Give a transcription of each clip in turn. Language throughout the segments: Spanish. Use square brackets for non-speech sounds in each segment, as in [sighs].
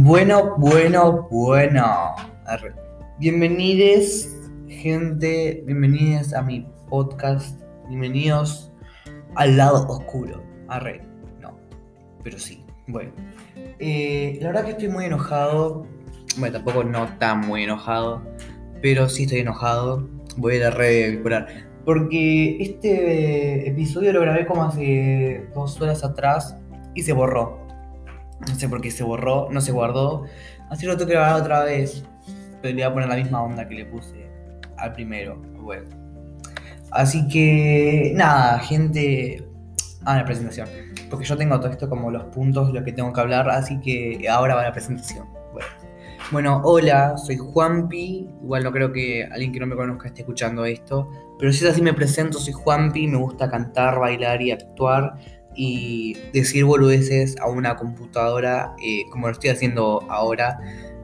Bueno, bueno, bueno. Bienvenidos, gente. Bienvenidos a mi podcast. Bienvenidos al lado oscuro. Arre. No. Pero sí. Bueno. Eh, la verdad que estoy muy enojado. Bueno, tampoco no tan muy enojado. Pero sí estoy enojado. Voy a ir a recuperar. Porque este episodio lo grabé como hace dos horas atrás y se borró. No sé por qué se borró, no se guardó. Así lo tengo que grabar otra vez. Pero le voy a poner la misma onda que le puse al primero. Bueno. Así que nada, gente. Ah, la presentación. Porque yo tengo todo esto como los puntos, lo que tengo que hablar. Así que ahora va la presentación. Bueno. Bueno, hola, soy Juanpi. Igual no creo que alguien que no me conozca esté escuchando esto. Pero si es así me presento, soy Juanpi, me gusta cantar, bailar y actuar y decir boludeces a una computadora eh, como lo estoy haciendo ahora,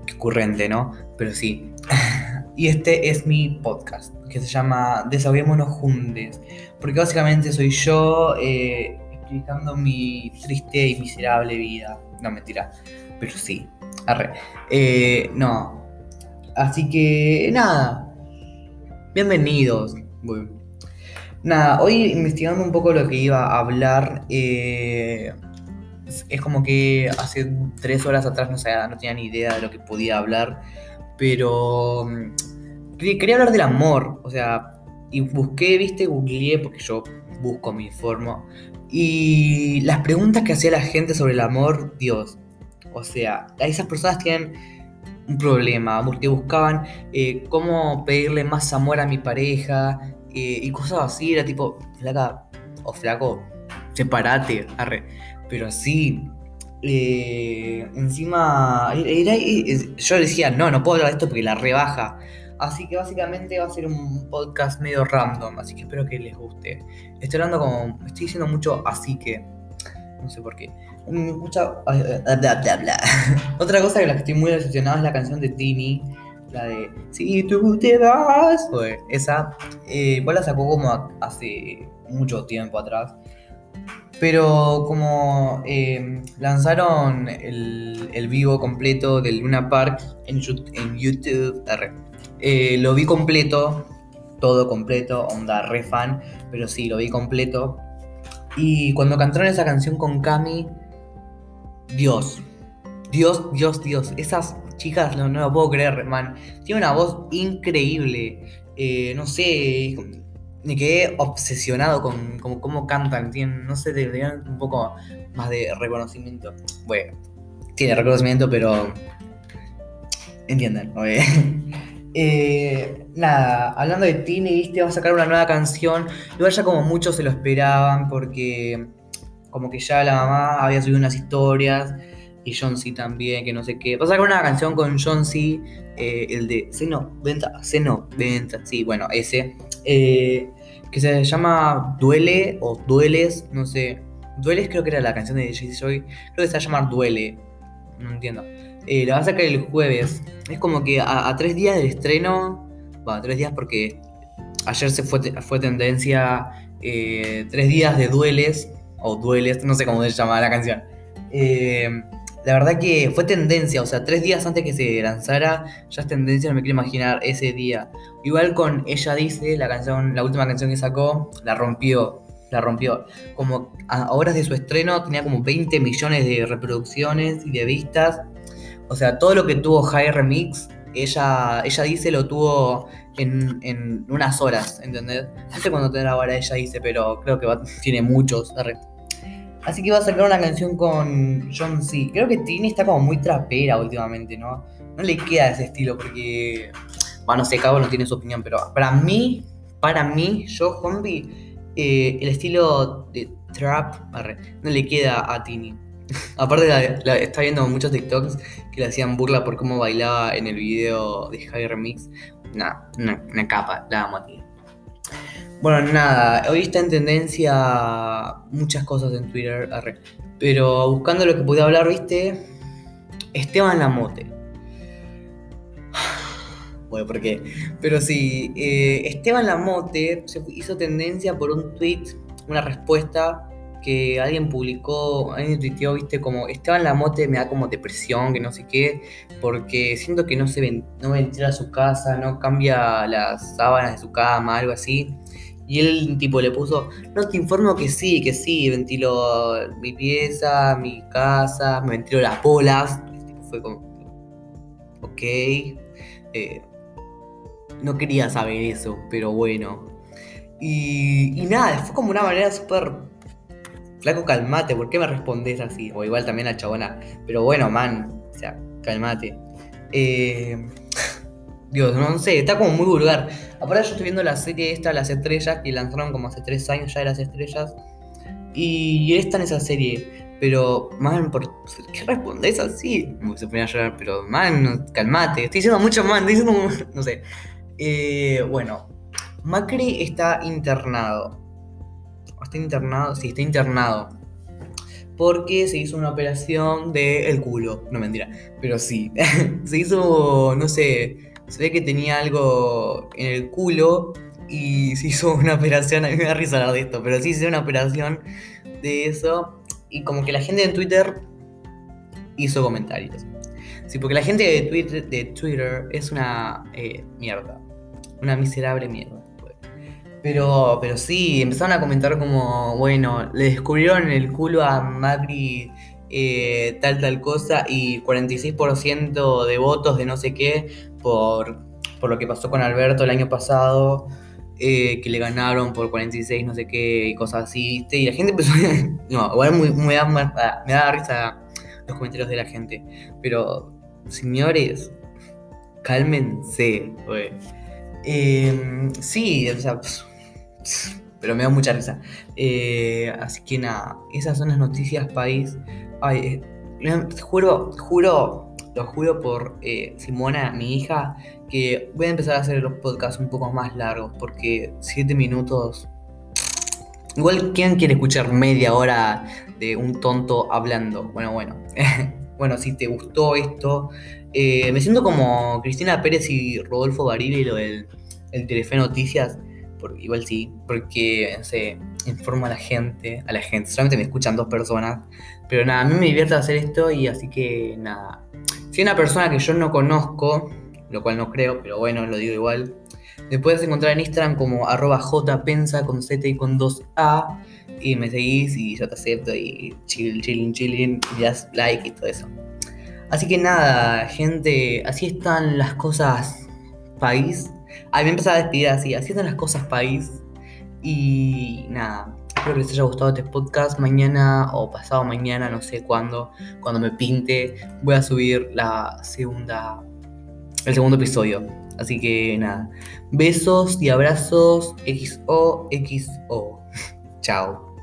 que ocurrente, ¿no? Pero sí. [laughs] y este es mi podcast, que se llama Desahoguémonos Juntes, porque básicamente soy yo eh, explicando mi triste y miserable vida. No, mentira, pero sí. Eh, no. Así que, nada. Bienvenidos. Nada, hoy investigando un poco lo que iba a hablar, eh, es como que hace tres horas atrás no, tenía ni idea de lo que podía hablar, pero mm, quería hablar del amor, o sea, y busqué, viste, googleé, porque yo busco, me informo, y las preguntas que hacía la gente sobre el amor, Dios, o sea, esas personas tienen un problema, porque buscaban eh, cómo pedirle más amor a mi pareja, eh, y cosas así, era tipo, flaca o flaco, separate, arre. Pero sí, eh, encima, era, yo decía, no, no puedo hablar de esto porque la rebaja. Así que básicamente va a ser un podcast medio random, así que espero que les guste. Estoy hablando como, estoy diciendo mucho así que, no sé por qué. Mucha, [laughs] Otra cosa que la que estoy muy decepcionado es la canción de Tini la de Si tú te vas. Pues esa, eh, igual la sacó como hace mucho tiempo atrás. Pero como eh, lanzaron el, vivo completo del Luna Park en, en YouTube, eh, lo vi completo, todo completo, onda re fan, pero sí, lo vi completo. Y cuando cantaron esa canción con Cami, Dios, Dios, Dios, Dios, esas chicas, no, lo puedo creer, man. Tiene una voz increíble. Eh, no sé, me quedé obsesionado con, cómo cantan. Tienen, no sé, deberían un poco más de reconocimiento. Bueno, tiene reconocimiento, pero. Entienden, [laughs] eh, nada, hablando de Tini, viste, va a sacar una nueva canción. Igual ya como muchos se lo esperaban, porque como que ya la mamá había subido unas historias y John C también, que no sé qué. Va a sacar una canción con John C, eh, el de Seno, Venta, Seno, Venta, sí, bueno, ese, eh, que se llama Duele o Dueles, no sé. Dueles creo que era la canción de Jay Joy, creo que se va a llamar Duele, no entiendo. Eh, la va a sacar el jueves. Es como que a, tres días del estreno, bueno, tres días porque ayer se fue, fue tendencia tres días de dueles, o dueles, no sé cómo se llama la canción. Eh, la verdad que fue tendencia, o sea, tres días antes que se lanzara, ya es tendencia, no me quiero imaginar ese día. Igual con Ella Dice, la canción, la última canción que sacó, la rompió, la rompió. Como a horas de su estreno tenía como 20 millones de reproducciones y de vistas. O sea, todo lo que tuvo High Remix, ella, ella dice lo tuvo en, unas horas, ¿entendés? No sé cuándo tendrá ahora ella dice, pero creo que tiene muchos. Así que va a sacar una canción con John C. Creo que Tini está como muy trapera últimamente, ¿no? No le queda ese estilo porque. Bueno, no sé, cada uno tiene su opinión, pero para mí, para mí, yo, Juanpi, eh, el estilo de trap no le queda a Tini. [laughs] Aparte, está viendo muchos TikToks que le hacían burla por cómo bailaba en el video de High Remix. Nada, una, capa, la amo a Tini. Bueno, nada, hoy está en tendencia muchas cosas en Twitter, pero buscando lo que podía hablar, viste, Esteban Lamote. [sighs] Bueno, ¿por qué? Pero sí, eh, Esteban Lamote se hizo tendencia por un tweet, una respuesta que alguien publicó, alguien tuiteó, viste, como estaba en la mote, me da como depresión, que no sé qué, porque siento que no se ven, no ventila su casa, no cambia las sábanas de su cama, algo así. Y él tipo le puso, no te informo que sí, que sí, ventilo mi pieza, mi casa, me ventilo las bolas. fue como, ok. Eh, no quería saber eso, pero bueno. Y, y nada, fue como una manera súper... Flaco, calmate, ¿por qué me respondes así? O igual también a chabona. Pero bueno, man, o sea, calmate. Eh, Dios, no sé, está como muy vulgar. Aparte yo estoy viendo la serie esta, Las Estrellas, que lanzaron como hace tres años ya de Las Estrellas. Y está en esa serie. Pero, man, ¿por qué respondes así? Se ponía a llorar, pero, man, calmate. Estoy diciendo mucho, man, estoy diciendo, [laughs] no sé. Eh, bueno, Macri está internado. ¿Está internado? Sí, está internado. Porque se hizo una operación del el culo. No mentira. Pero sí. [laughs] se hizo, no sé. Se ve que tenía algo en el culo. Y [laughs] se hizo una operación. A mí me da risa hablar de esto. Pero sí se hizo una operación de eso. Y como que la gente en Twitter hizo comentarios. Sí, porque la gente de Twitter, es una eh, mierda. Una miserable mierda. Pero, pero sí, empezaron a comentar como, bueno, le descubrieron el culo a Macri eh, tal tal cosa y 46% de votos de no sé qué por, por lo que pasó con Alberto el año pasado, eh, que le ganaron por 46 no sé qué y cosas así. Y la gente empezó [laughs] No, igual me da risa los comentarios de la gente, pero señores, cálmense, güey. Eh, sí, o sea, pero me da mucha risa. Eh, así que nada, esas son las noticias país. Ay, eh, juro, juro, lo juro por eh, Simona, mi hija, que voy a empezar a hacer los podcasts un poco más largos, porque 7 minutos... Igual, ¿quién quiere escuchar media hora de un tonto hablando? Bueno, bueno. [laughs] bueno, si te gustó esto, me siento como Cristina Pérez y Rodolfo Barili, lo del el Telefe Noticias igual sí, porque se informa a la gente, a la gente, solamente me escuchan dos personas, pero nada, a mí me divierte hacer esto y así que nada, si una persona que yo no conozco, lo cual no creo, pero bueno, lo digo igual, me puedes encontrar en Instagram como arroba jpensa con z y con 2a y me seguís y yo te acepto y chill, chilling, chilling, y das like y todo eso. Así que nada, gente, así están las cosas país a mí me empezaba a despedir así, haciendo las cosas país. Y nada, espero que les haya gustado este podcast. Mañana o pasado mañana, no sé cuándo, cuando me pinte, voy a subir la segunda, el segundo episodio. Así que nada, besos y abrazos XOXO. [laughs] Chao.